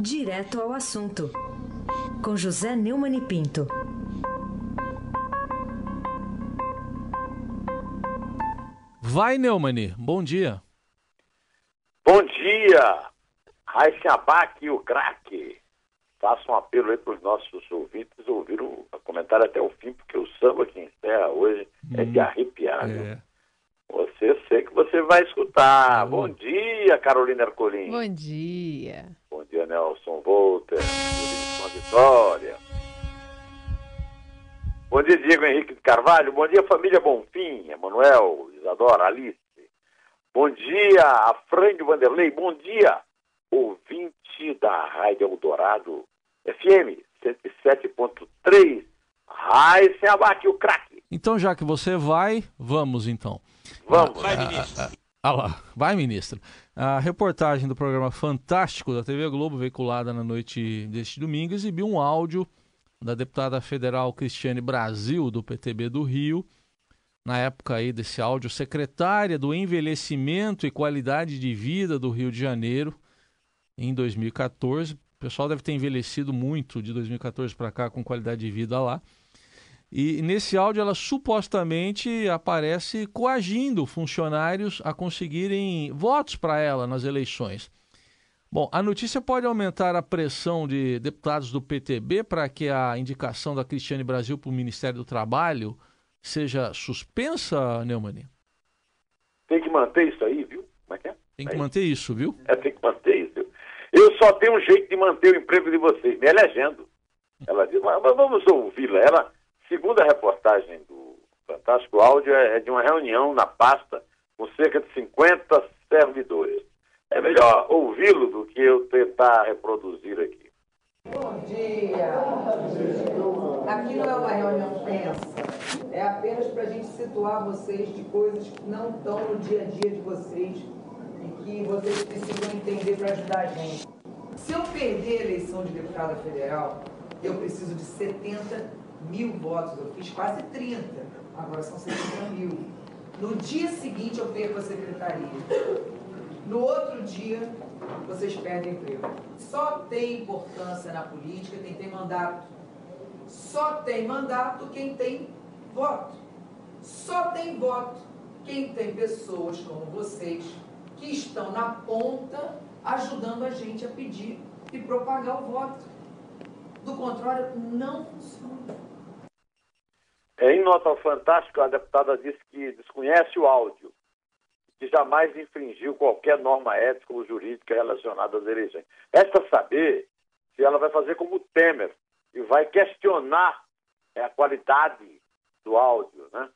Direto ao assunto, com José Neumann e Pinto. Vai, Neumani, bom dia. Bom dia, Raíssa Abac e o craque. Faço um apelo aí para os nossos ouvintes ouvir o comentário até o fim, porque o samba que encerra hoje é de hum, arrepiar. É. Você sei que você vai escutar. Bom, bom dia, Carolina Ercolim. Bom dia. Bom dia, Nelson Volter. Uma vitória. Bom dia, Diego Henrique de Carvalho. Bom dia, família Bonfim, Emanuel, Isadora, Alice. Bom dia, a Frank Vanderlei. Bom dia, ouvinte da Rádio Eldorado FM 107.3. Rai sem abate o craque. Então, já que você vai, vamos então. Vamos. Vai, ministro. Ah, lá, vai, ministro. A reportagem do programa Fantástico da TV Globo, veiculada na noite deste domingo, exibiu um áudio da deputada federal Cristiane Brasil, do PTB do Rio, na época aí desse áudio, secretária do Envelhecimento e Qualidade de Vida do Rio de Janeiro, em 2014. O pessoal deve ter envelhecido muito de 2014 para cá com qualidade de vida lá. E nesse áudio ela supostamente aparece coagindo funcionários a conseguirem votos para ela nas eleições. Bom, a notícia pode aumentar a pressão de deputados do PTB para que a indicação da Cristiane Brasil para o Ministério do Trabalho seja suspensa, Neumann? Tem que manter isso aí, viu? Como é que é? Tem que é manter isso, viu? É, tem que manter isso. Eu só tenho um jeito de manter o emprego de vocês, me elegendo. Ela diz, mas vamos ouvi-la. Ela, segundo a reportagem do Fantástico Áudio, é, é de uma reunião na pasta com cerca de 50 servidores. É melhor ouvi-lo do que eu tentar reproduzir aqui. Bom dia! Aqui não é uma reunião tensa é apenas para a gente situar vocês de coisas que não estão no dia a dia de vocês e que vocês precisam entender para ajudar a gente. Se eu perder a eleição de deputada federal, eu preciso de 70 mil votos. Eu fiz quase 30, agora são 70 mil. No dia seguinte eu perco a secretaria. No outro dia, vocês perdem emprego. Só tem importância na política quem tem mandato. Só tem mandato quem tem voto. Só tem voto quem tem pessoas como vocês que estão na ponta ajudando a gente a pedir e propagar o voto. Do contrário, não funciona. É, em nota fantástica, a deputada disse que desconhece o áudio, que jamais infringiu qualquer norma ética ou jurídica relacionada às eleições. Resta saber se ela vai fazer como o Temer e vai questionar é, a qualidade do áudio, né?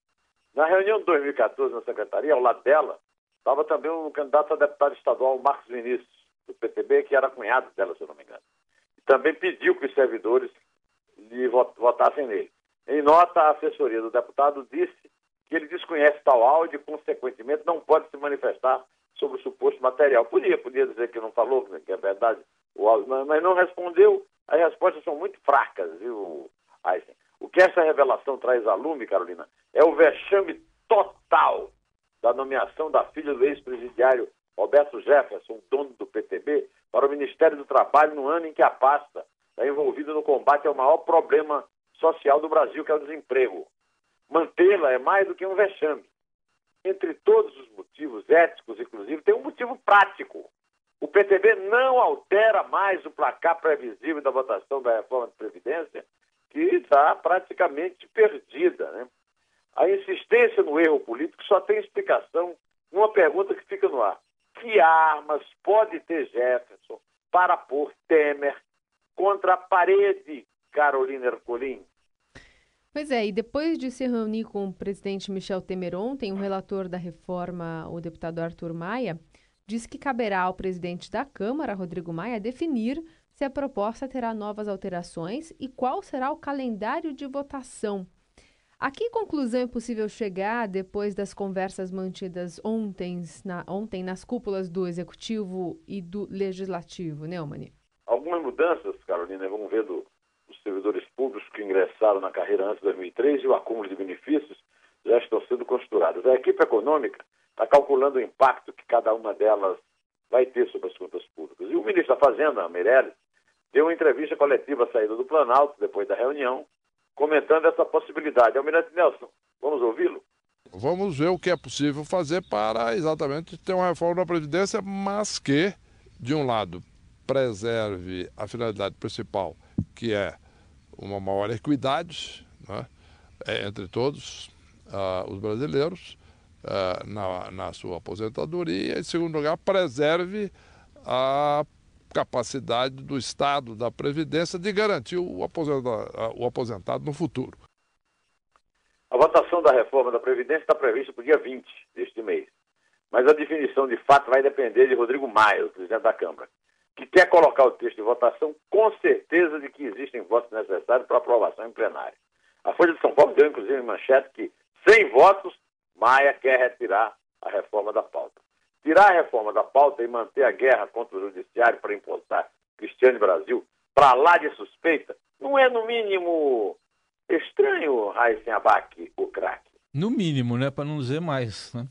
Na reunião de 2014 na secretaria, ao lado dela, estava também um candidato a deputado estadual, Marcos Vinícius, do PTB, que era cunhado dela, se eu não me engano. E também pediu que os servidores lhe votassem nele. Em nota, a assessoria do deputado disse que ele desconhece tal áudio e, consequentemente, não pode se manifestar sobre o suposto material. Podia, podia dizer que não falou, que é verdade o áudio, mas não respondeu. As respostas são muito fracas, viu, Aysen? O que essa revelação traz a lume, Carolina, é o vexame total da nomeação da filha do ex-presidiário Roberto Jefferson, dono do PTB, para o Ministério do Trabalho no ano em que a pasta está envolvida no combate ao maior problema social do Brasil, que é o desemprego. Mantê-la é mais do que um vexame. Entre todos os motivos éticos, inclusive, tem um motivo prático. O PTB não altera mais o placar previsível da votação da reforma de Previdência que está praticamente perdida. Né? A insistência no erro político só tem explicação numa pergunta que fica no ar. Que armas pode ter Jefferson para pôr Temer contra a parede, Carolina Ercolim? Pois é, e depois de se reunir com o presidente Michel Temer ontem, o relator da reforma, o deputado Arthur Maia, disse que caberá ao presidente da Câmara, Rodrigo Maia, definir se a proposta terá novas alterações e qual será o calendário de votação. A que conclusão é possível chegar depois das conversas mantidas ontem, na, ontem nas cúpulas do Executivo e do Legislativo, Neumann? Algumas mudanças, Carolina, vamos ver do, dos servidores públicos que ingressaram na carreira antes de 2003 e o acúmulo de benefícios já estão sendo costurados. A equipe econômica está calculando o impacto que cada uma delas vai ter sobre as contas públicas. E o ministro da Fazenda, Meirelles, deu uma entrevista coletiva saída do Planalto, depois da reunião, comentando essa possibilidade. Almirante Nelson, vamos ouvi-lo? Vamos ver o que é possível fazer para exatamente ter uma reforma da Previdência, mas que, de um lado, preserve a finalidade principal, que é uma maior equidade né, entre todos uh, os brasileiros uh, na, na sua aposentadoria, em segundo lugar, preserve a capacidade do Estado, da Previdência, de garantir o aposentado, o aposentado no futuro. A votação da reforma da Previdência está prevista para o dia 20 deste mês. Mas a definição de fato vai depender de Rodrigo Maia, presidente da Câmara, que quer colocar o texto de votação com certeza de que existem votos necessários para aprovação em plenário. A Folha de São Paulo deu, inclusive, em manchete que, sem votos, Maia quer retirar a reforma da pauta. Tirar a reforma da pauta e manter a guerra contra o judiciário para impulsar Cristiane Brasil para lá de suspeita, não é, no mínimo, estranho, Raíssen Abac, o craque? No mínimo, né? Para não dizer mais, né?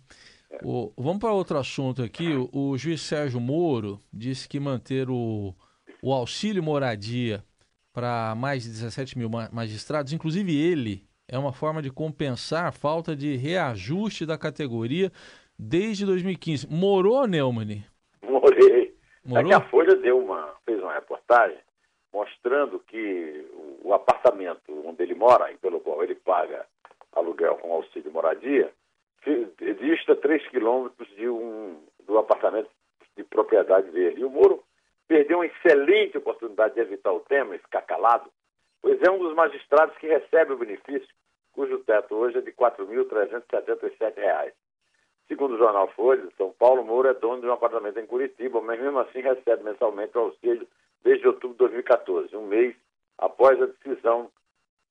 É. O, vamos para outro assunto aqui. O, o, juiz Sérgio Moro disse que manter o, o auxílio moradia para mais de 17 mil magistrados, inclusive ele, é uma forma de compensar a falta de reajuste da categoria desde 2015. Morou, Neumann? Morei. Morou? É que a Folha deu uma, fez uma reportagem mostrando que o apartamento onde ele mora, e pelo qual ele paga aluguel com auxílio moradia, dista 3 quilômetros de um, do apartamento de propriedade dele. E o Moro perdeu uma excelente oportunidade de evitar o tema e ficar calado, pois é um dos magistrados que recebe o benefício, cujo teto hoje é de R$ 4.377. Segundo o jornal Folha de São Paulo, Moura é dono de um apartamento em Curitiba, mas mesmo assim recebe mensalmente o auxílio desde outubro de 2014, um mês após a decisão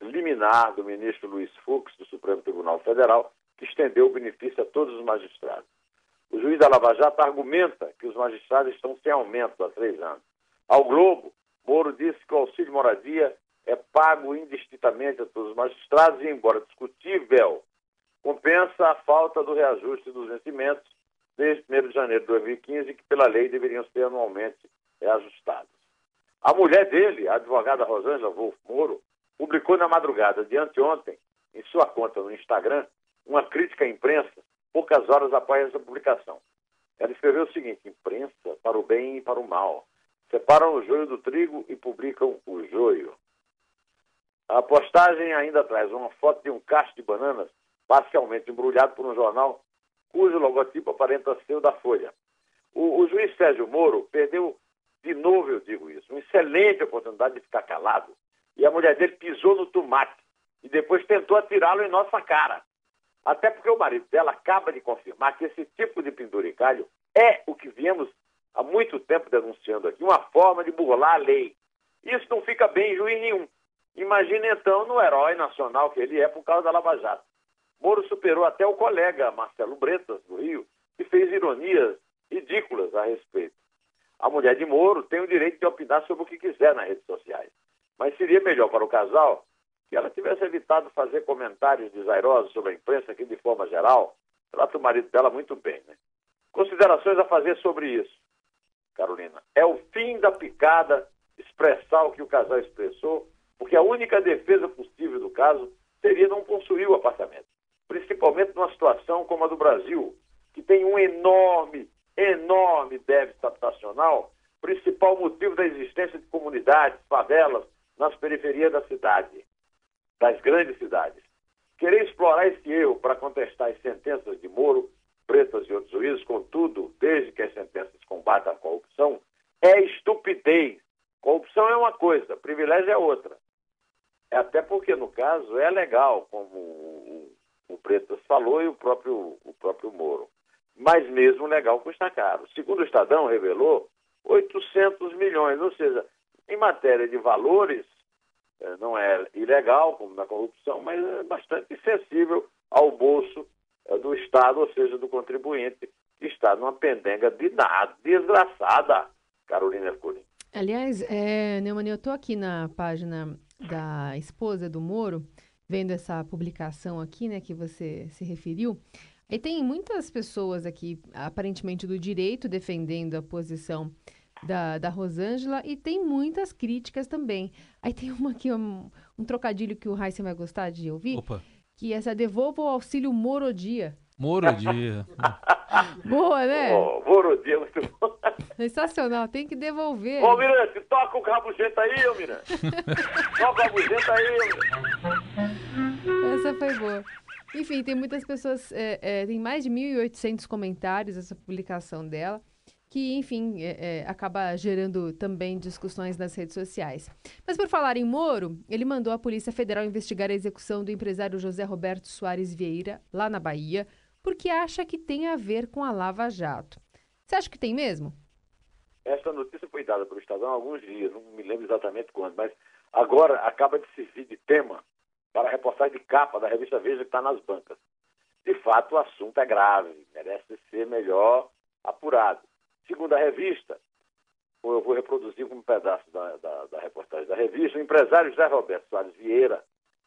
liminar do ministro Luiz Fux, do Supremo Tribunal Federal, que estendeu o benefício a todos os magistrados. O juiz da Lava Jato argumenta que os magistrados estão sem aumento há três anos. Ao Globo, Moro disse que o auxílio moradia é pago indistintamente a todos os magistrados e, embora discutível compensa a falta do reajuste dos vencimentos desde 1 de janeiro de 2015, que pela lei deveriam ser anualmente reajustados. A mulher dele, a advogada Rosângela Wolf Moro, publicou na madrugada de anteontem, em sua conta no Instagram, uma crítica à imprensa poucas horas após essa publicação. Ela escreveu o seguinte: imprensa para o bem e para o mal. Separam o joio do trigo e publicam o joio. A postagem ainda traz uma foto de um cacho de bananas parcialmente embrulhado por um jornal cujo logotipo aparenta ser o da Folha. O, o, juiz Sérgio Moro perdeu, de novo eu digo isso, uma excelente oportunidade de ficar calado. E a mulher dele pisou no tomate e depois tentou atirá-lo em nossa cara. Até porque o marido dela acaba de confirmar que esse tipo de penduricalho é o que viemos há muito tempo denunciando aqui, uma forma de burlar a lei. Isso não fica bem em juiz nenhum. Imagine então no herói nacional que ele é por causa da Lava Jato. Moro superou até o colega Marcelo Bretas, do Rio, que fez ironias ridículas a respeito. A mulher de Moro tem o direito de opinar sobre o que quiser nas redes sociais. Mas seria melhor para o casal que ela tivesse evitado fazer comentários desairosos sobre a imprensa, que, de forma geral, trata o marido dela muito bem. Né? Considerações a fazer sobre isso, Carolina. É o fim da picada expressar o que o casal expressou, porque a única defesa possível do caso seria não possuir o apartamento principalmente numa situação como a do Brasil, que tem um enorme, enorme déficit habitacional, principal motivo da existência de comunidades, favelas, nas periferias da cidade, das grandes cidades. Querer explorar esse erro para contestar as sentenças de Moro, Pretas e outros juízes, contudo, desde que as sentenças combatam a corrupção, é estupidez. Corrupção é uma coisa, privilégio é outra. É até porque, no caso, é legal, como o Pretas falou e o próprio, o próprio Moro. Mas mesmo legal custa caro. Segundo o Estadão revelou, 800 milhões, ou seja, em matéria de valores, não é ilegal, como na corrupção, mas é bastante sensível ao bolso é, do Estado, ou seja, do contribuinte, que está numa pendenga de nada, desgraçada, Carolina Ercolim. Aliás, é, eu estou aqui na página da esposa do Moro, vendo essa publicação aqui, né, que você se referiu, aí tem muitas pessoas aqui, aparentemente do direito, defendendo a posição da, da Rosângela e tem muitas críticas também. Aí tem uma aqui, um, um trocadilho que o Heisen vai gostar de ouvir, Opa. que é essa devolva o auxílio morodia. Morodia. Boa, né? Oh, Morodia, muito bom. Sensacional, tem que devolver. Ô, Mirante, toca o rabugento aí, ô Mirante. toca o rabugento aí, ô Mirante. Essa foi boa. Enfim, tem muitas pessoas, é, é, tem mais de 1.800 comentários essa publicação dela, que, enfim, é, é, acaba gerando também discussões nas redes sociais. Mas por falar em Moro, ele mandou a Polícia Federal investigar a execução do empresário José Roberto Soares Vieira, lá na Bahia, porque acha que tem a ver com a Lava Jato. Você acha que tem mesmo? Essa notícia foi dada pelo Estadão há alguns dias, não me lembro exatamente quando, mas agora acaba de servir de tema para a reportagem de capa da revista Veja que está nas bancas. De fato, o assunto é grave, merece ser melhor apurado. Segundo a revista, eu vou reproduzir um pedaço da, da, da reportagem da revista, o empresário José Roberto Soares Vieira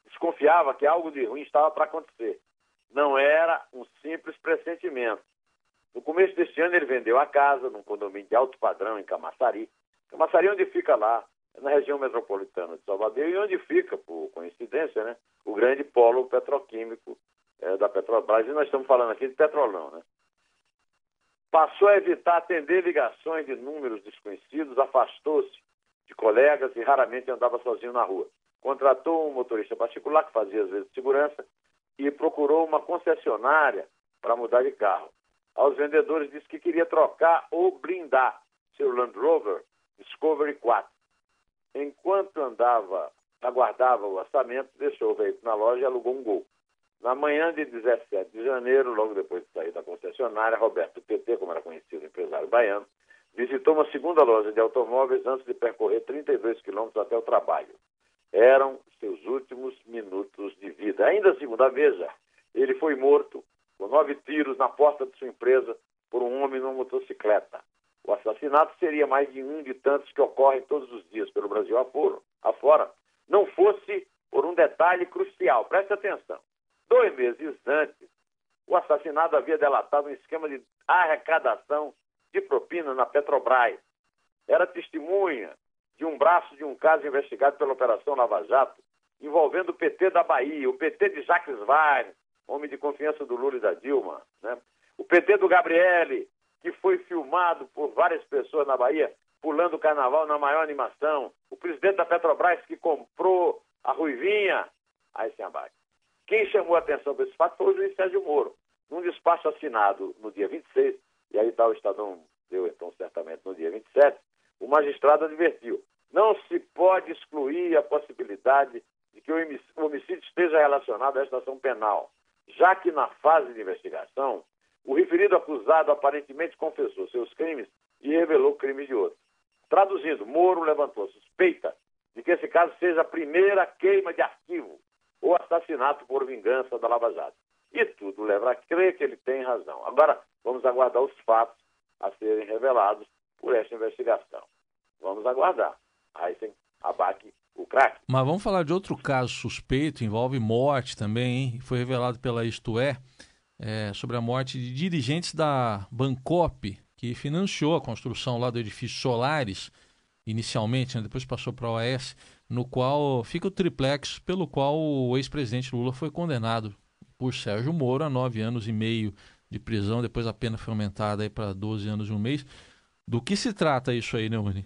desconfiava que algo de ruim estava para acontecer. Não era um simples pressentimento. No começo deste ano, ele vendeu a casa num condomínio de alto padrão em Camaçari. Camaçari, onde fica lá, na região metropolitana de Salvador, e onde fica, por coincidência, né, o grande polo petroquímico é, da Petrobras. E nós estamos falando aqui de petrolão. Né? Passou a evitar atender ligações de números desconhecidos, afastou-se de colegas e raramente andava sozinho na rua. Contratou um motorista particular que fazia às vezes segurança e procurou uma concessionária para mudar de carro. Aos vendedores disse que queria trocar ou blindar seu Land Rover Discovery 4. Enquanto andava, aguardava o orçamento, deixou o veículo na loja e alugou um gol. Na manhã de 17 de janeiro, logo depois de sair da concessionária, Roberto PT, como era conhecido, empresário baiano, visitou uma segunda loja de automóveis antes de percorrer 32 quilômetros até o trabalho. Eram seus últimos minutos de vida. Ainda segundo a Veja, ele foi morto com nove tiros na porta de sua empresa por um homem numa motocicleta. O assassinato seria mais de um de tantos que ocorrem todos os dias pelo Brasil afora, não fosse por um detalhe crucial. Preste atenção. Dois meses antes, o assassinado havia delatado um esquema de arrecadação de propina na Petrobras. Era testemunha de um braço de um caso investigado pela Operação Lava Jato, envolvendo o PT da Bahia, o PT de Jacques Wagner, homem de confiança do Lula e da Dilma, né? o PT do Gabriele, que foi filmado por várias pessoas na Bahia, pulando o carnaval na maior animação, o presidente da Petrobras que comprou a Ruivinha, aí se abate. Quem chamou a atenção para esse fato foi o juiz Sérgio Moro, num despacho assinado no dia 26, e aí está o Estadão deu então certamente no dia 27, o magistrado advertiu, não se pode excluir a possibilidade de que o homicídio esteja relacionado à estação penal, já que na fase de investigação o referido acusado aparentemente confessou seus crimes e revelou crime de outro. Traduzindo, Moro levantou suspeita de que esse caso seja a primeira queima de arquivo ou assassinato por vingança da Lava Jato. E tudo leva a crer que ele tem razão. Agora, vamos aguardar os fatos a serem revelados por esta investigação. Vamos aguardar. Aí sim, abate o craque. Mas vamos falar de outro caso suspeito, envolve morte também, hein? Foi revelado pela Isto É é, sobre a morte de dirigentes da Bancop, que financiou a construção lá do edifício Solares, inicialmente, né, depois passou para a OAS, no qual fica o triplex pelo qual o ex-presidente Lula foi condenado por Sérgio Moro a nove anos e meio de prisão, depois a pena foi aumentada para 12 anos e um mês. Do que se trata isso aí, Neune?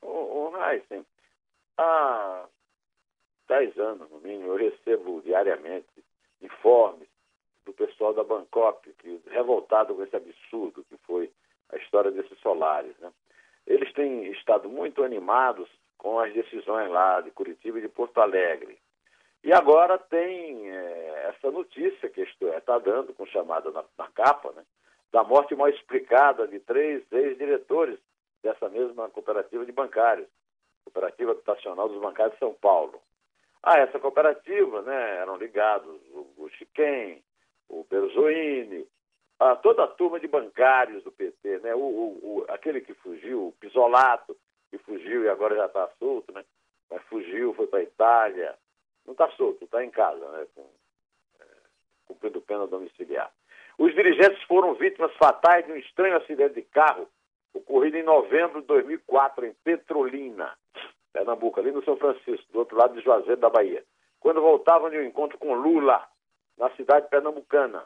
Ô, ô Heisen, há dez anos, no mínimo, eu recebo diariamente informes do pessoal da Bangkok, que, revoltado com esse absurdo que foi a história desses solares. Né? Eles têm estado muito animados com as decisões lá de Curitiba e de Porto Alegre. E agora tem é, essa notícia que isto é está dando, com chamada na, na capa, né, da morte mal explicada de três ex-diretores dessa mesma cooperativa de bancários, Cooperativa Habitacional dos Bancários de São Paulo. A essa cooperativa né, eram ligados o, o Chiquem, o Berzoini, a toda a turma de bancários do PT, né? O, o, o, aquele que fugiu, o Pisolato, que fugiu e agora já está solto, né? Mas fugiu, foi para a Itália. Não está solto, está em casa, né? Com, é, cumprindo pena domiciliar. Os dirigentes foram vítimas fatais de um estranho acidente de carro ocorrido em novembro de 2004 em Petrolina, Pernambuco, ali no São Francisco, do outro lado de Juazeiro da Bahia, quando voltavam de um encontro com Lula na cidade pernambucana.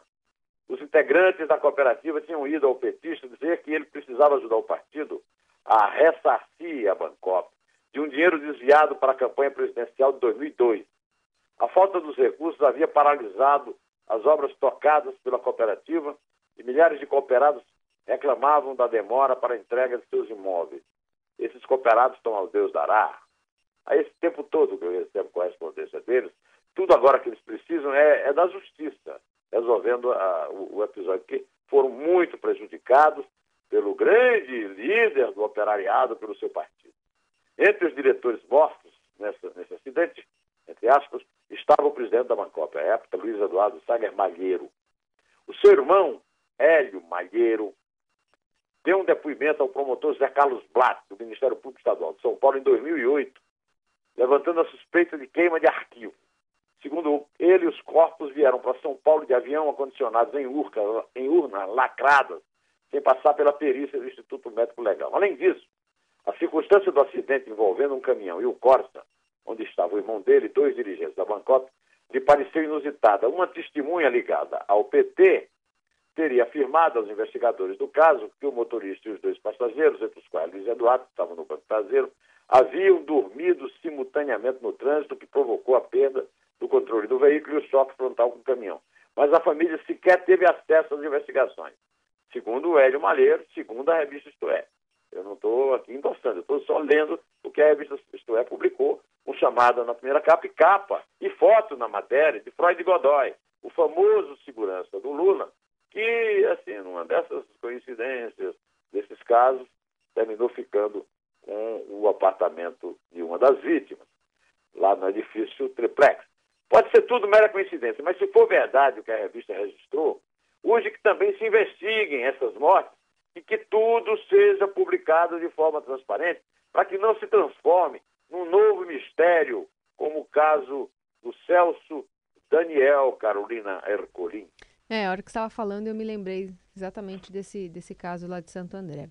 Os integrantes da cooperativa tinham ido ao petista dizer que ele precisava ajudar o partido a ressarcir a Bancop de um dinheiro desviado para a campanha presidencial de 2002. A falta dos recursos havia paralisado as obras tocadas pela cooperativa e milhares de cooperados reclamavam da demora para a entrega de seus imóveis. Esses cooperados estão ao Deus dará. A esse tempo todo que eu recebo correspondência deles, tudo agora que eles precisam é, é da justiça, resolvendo a, o, o episódio, que foram muito prejudicados pelo grande líder do operariado, pelo seu partido. Entre os diretores mortos nessa, nesse acidente, entre aspas, estava o presidente da Bancop, à época, Luiz Eduardo Sager Malheiro. O seu irmão, Hélio Malheiro, deu um depoimento ao promotor Zé Carlos Blatt, do Ministério Público Estadual de São Paulo, em 2008, levantando a suspeita de queima de arquivo. Segundo ele, os corpos vieram para São Paulo de avião acondicionados em, em urnas lacradas, sem passar pela perícia do Instituto Médico Legal. Além disso, a circunstância do acidente envolvendo um caminhão e o Corsa, onde estava o irmão dele e dois dirigentes da Bangkok, lhe pareceu inusitada. Uma testemunha ligada ao PT teria afirmado aos investigadores do caso que o motorista e os dois passageiros, entre os quais Luiz Eduardo, que estavam no banco traseiro, haviam dormido simultaneamente no trânsito, que provocou a perda do controle do veículo e o choque frontal com o caminhão. Mas a família sequer teve acesso às investigações. Segundo o Hélio Malheiro, segundo a revista Isto É. Eu não estou aqui endossando, eu estou só lendo o que a revista Isto É publicou, um chamado na primeira capa e capa, e foto na matéria de Freud Godoy, o famoso segurança do Lula, que, assim, numa dessas coincidências, desses casos, terminou ficando com o apartamento de uma das vítimas, lá no edifício Triplex. Pode ser tudo mera coincidência, mas se for verdade o que a revista registrou, urge que também se investiguem essas mortes e que tudo seja publicado de forma transparente, para que não se transforme num novo mistério, como o caso do Celso Daniel Carolina Ercolim. É, a hora que estava falando eu me lembrei exatamente desse, desse caso lá de Santo André.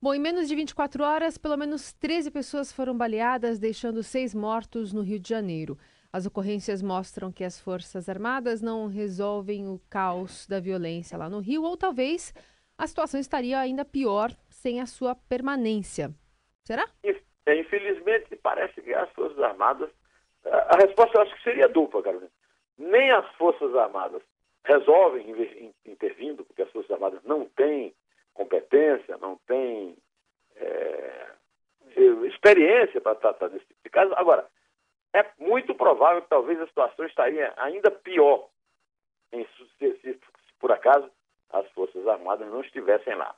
Bom, em menos de 24 horas, pelo menos 13 pessoas foram baleadas, deixando seis mortos no Rio de Janeiro. As ocorrências mostram que as Forças Armadas não resolvem o caos da violência lá no Rio, ou talvez a situação estaria ainda pior sem a sua permanência. Será? É, infelizmente, parece que as Forças Armadas. A resposta eu acho que seria dupla, Carolina. Nem as Forças Armadas resolvem intervindo, porque as Forças Armadas não têm competência, não têm é, experiência para tratar desse tipo de caso. Agora, muito provável que talvez a situação estaria ainda pior em, se, se, por acaso as Forças Armadas não estivessem lá.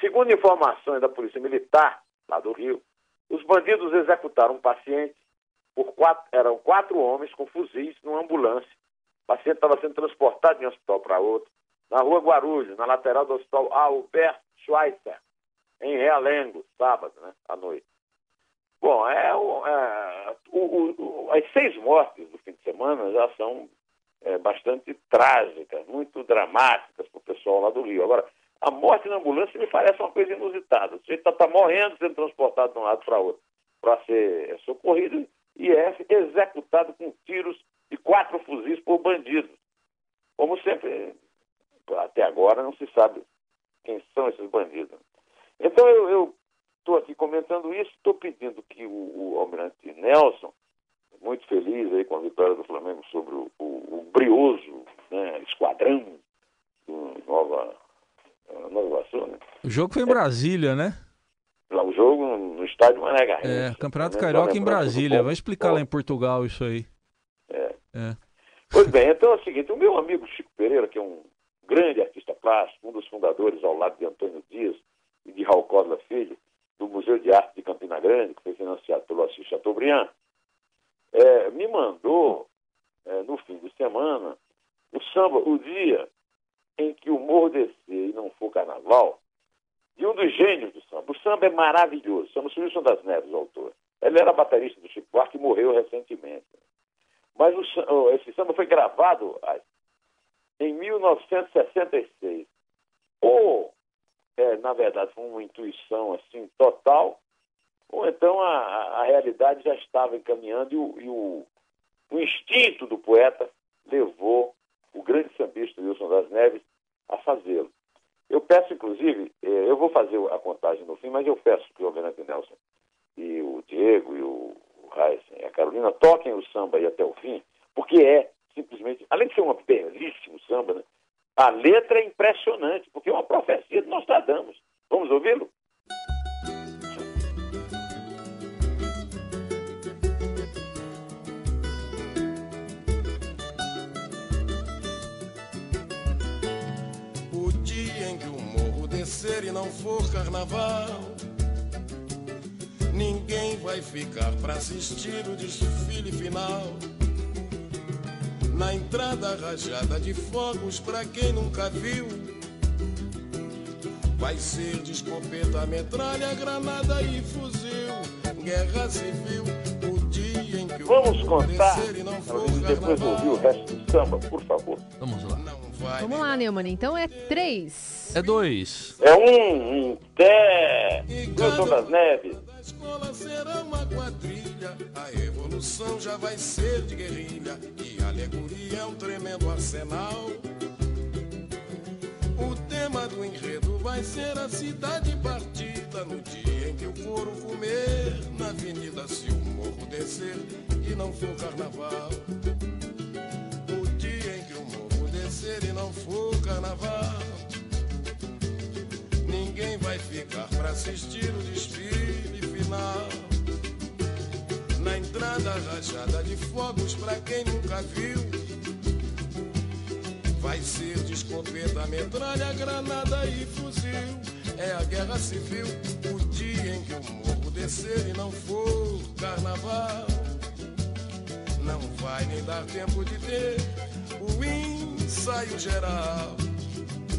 Segundo informações da Polícia Militar, lá do Rio, os bandidos executaram um paciente por quatro, eram quatro homens com fuzis numa ambulância o paciente estava sendo transportado de um hospital para outro. Na rua Guarulhos, na lateral do hospital Albert Schweitzer, em Realengo, sábado, né, à noite. Bom, é, é o, o, as seis mortes do fim de semana já são é, bastante trágicas, muito dramáticas para o pessoal lá do Rio. Agora, a morte na ambulância me parece uma coisa inusitada. O está tá morrendo, sendo transportado de um lado para outro para ser socorrido e é executado com tiros de quatro fuzis por bandidos. Como sempre, até agora não se sabe quem são esses bandidos. Então eu estou aqui comentando isso, estou pedindo que o, o, Almirante Nelson, muito feliz aí com a vitória do Flamengo sobre o, o, o brioso né, esquadrão do Nova, Nova Iguaçu, né? O jogo foi em Brasília, né? o jogo no estádio Mané Garrincha. É, Campeonato Carioca em Brasília. Vai explicar lá em Portugal isso aí. É. Pois bem, então é o seguinte, o meu amigo Chico Pereira, que é um grande artista plástico, um dos fundadores ao lado de Antônio Dias e de Raul Cosla Filho, do Museu de Arte de Campina Grande, que foi financiado pelo Assis Chateaubriand, é, me mandou, é, no fim de semana, o samba, o dia em que o morro descer e não for carnaval, de um dos gênios do samba. O samba é maravilhoso. Chama-se Wilson das Neves, o autor. Ele era baterista do Chico Buarque e morreu recentemente. Mas o, esse samba foi gravado em 1966. O é, na verdade, foi uma intuição assim total, ou então a, a realidade já estava encaminhando e, o, e o, o instinto do poeta levou o grande sambista Wilson das Neves a fazê-lo. Eu peço, inclusive, eh, eu vou fazer a contagem no fim, mas eu peço que o Almirante Nelson e o Diego e o Heisen e a Carolina toquem o samba aí até o fim, porque é simplesmente, além de ser um belíssimo samba, né, a letra é impressionante, porque é uma profecia de Nostradamus. Vamos ouvi-lo? O dia em que o morro descer e não for carnaval, ninguém vai ficar para assistir o desfile final na entrada rajada de fogos pra quem nunca viu. Vai ser de escopeta, metralha, granada e fuzil. Guerra civil, o dia em que o Vamos contar e não for depois ouvir o resto do samba, por favor. Vamos lá. Vamos lá, Neumann. Então é três. É dois. É um, um té. Wilson das Neves. Da escola será uma quadrilha, evolução já vai ser de guerrilha. E alegoria é um tremendo arsenal. O tema do enredo vai ser a cidade partida no dia em que o couro comer na avenida se o morro descer e não for carnaval. O dia em que o morro descer e não for carnaval. Ninguém vai ficar pra assistir o desfile final. Na entrada rajada de fogos pra quem nunca viu. Vai ser de escopeta, metralha, granada e fuzil. É a guerra civil, o dia em que o morro descer e não for carnaval. Não vai nem dar tempo de ter o ensaio geral.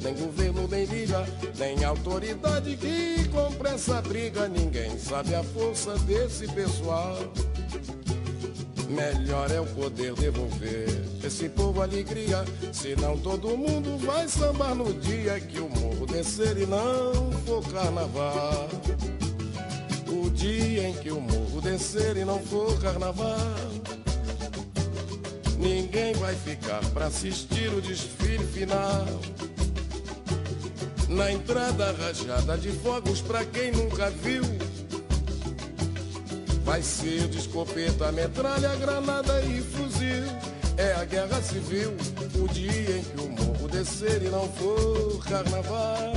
nem governo, nem liga, nem autoridade que compre essa briga. Ninguém sabe a força desse pessoal. Melhor é o poder devolver esse povo alegria. Senão todo mundo vai sambar no dia que o morro descer e não for carnaval. O dia em que o morro descer e não for carnaval. Ninguém vai ficar pra assistir o desfile final. Na entrada rajada de fogos pra quem nunca viu. Vai ser de escopeta, metralha, granada e fuzil. É a guerra civil, o dia em que o morro descer e não for carnaval.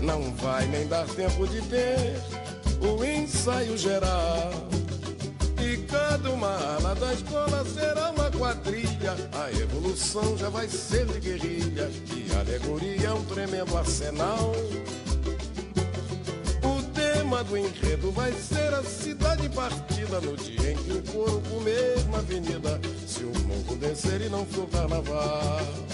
Não vai nem dar tempo de ter o ensaio geral. Cada uma ala da escola será uma quadrilha. A evolução já vai ser de guerrilha. E alegoria é um tremendo arsenal. O tema do enredo vai ser a cidade partida no dia em que o couro comer na avenida. Se o morro descer e não for carnaval.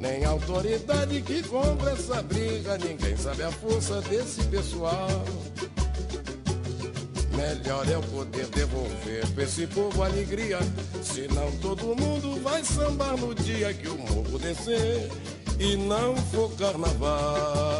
nem autoridade que compra essa briga. Ninguém sabe a força desse pessoal. Melhor é o poder devolver pra esse povo alegria. Senão todo mundo vai sambar no dia que o morro descer e não for carnaval.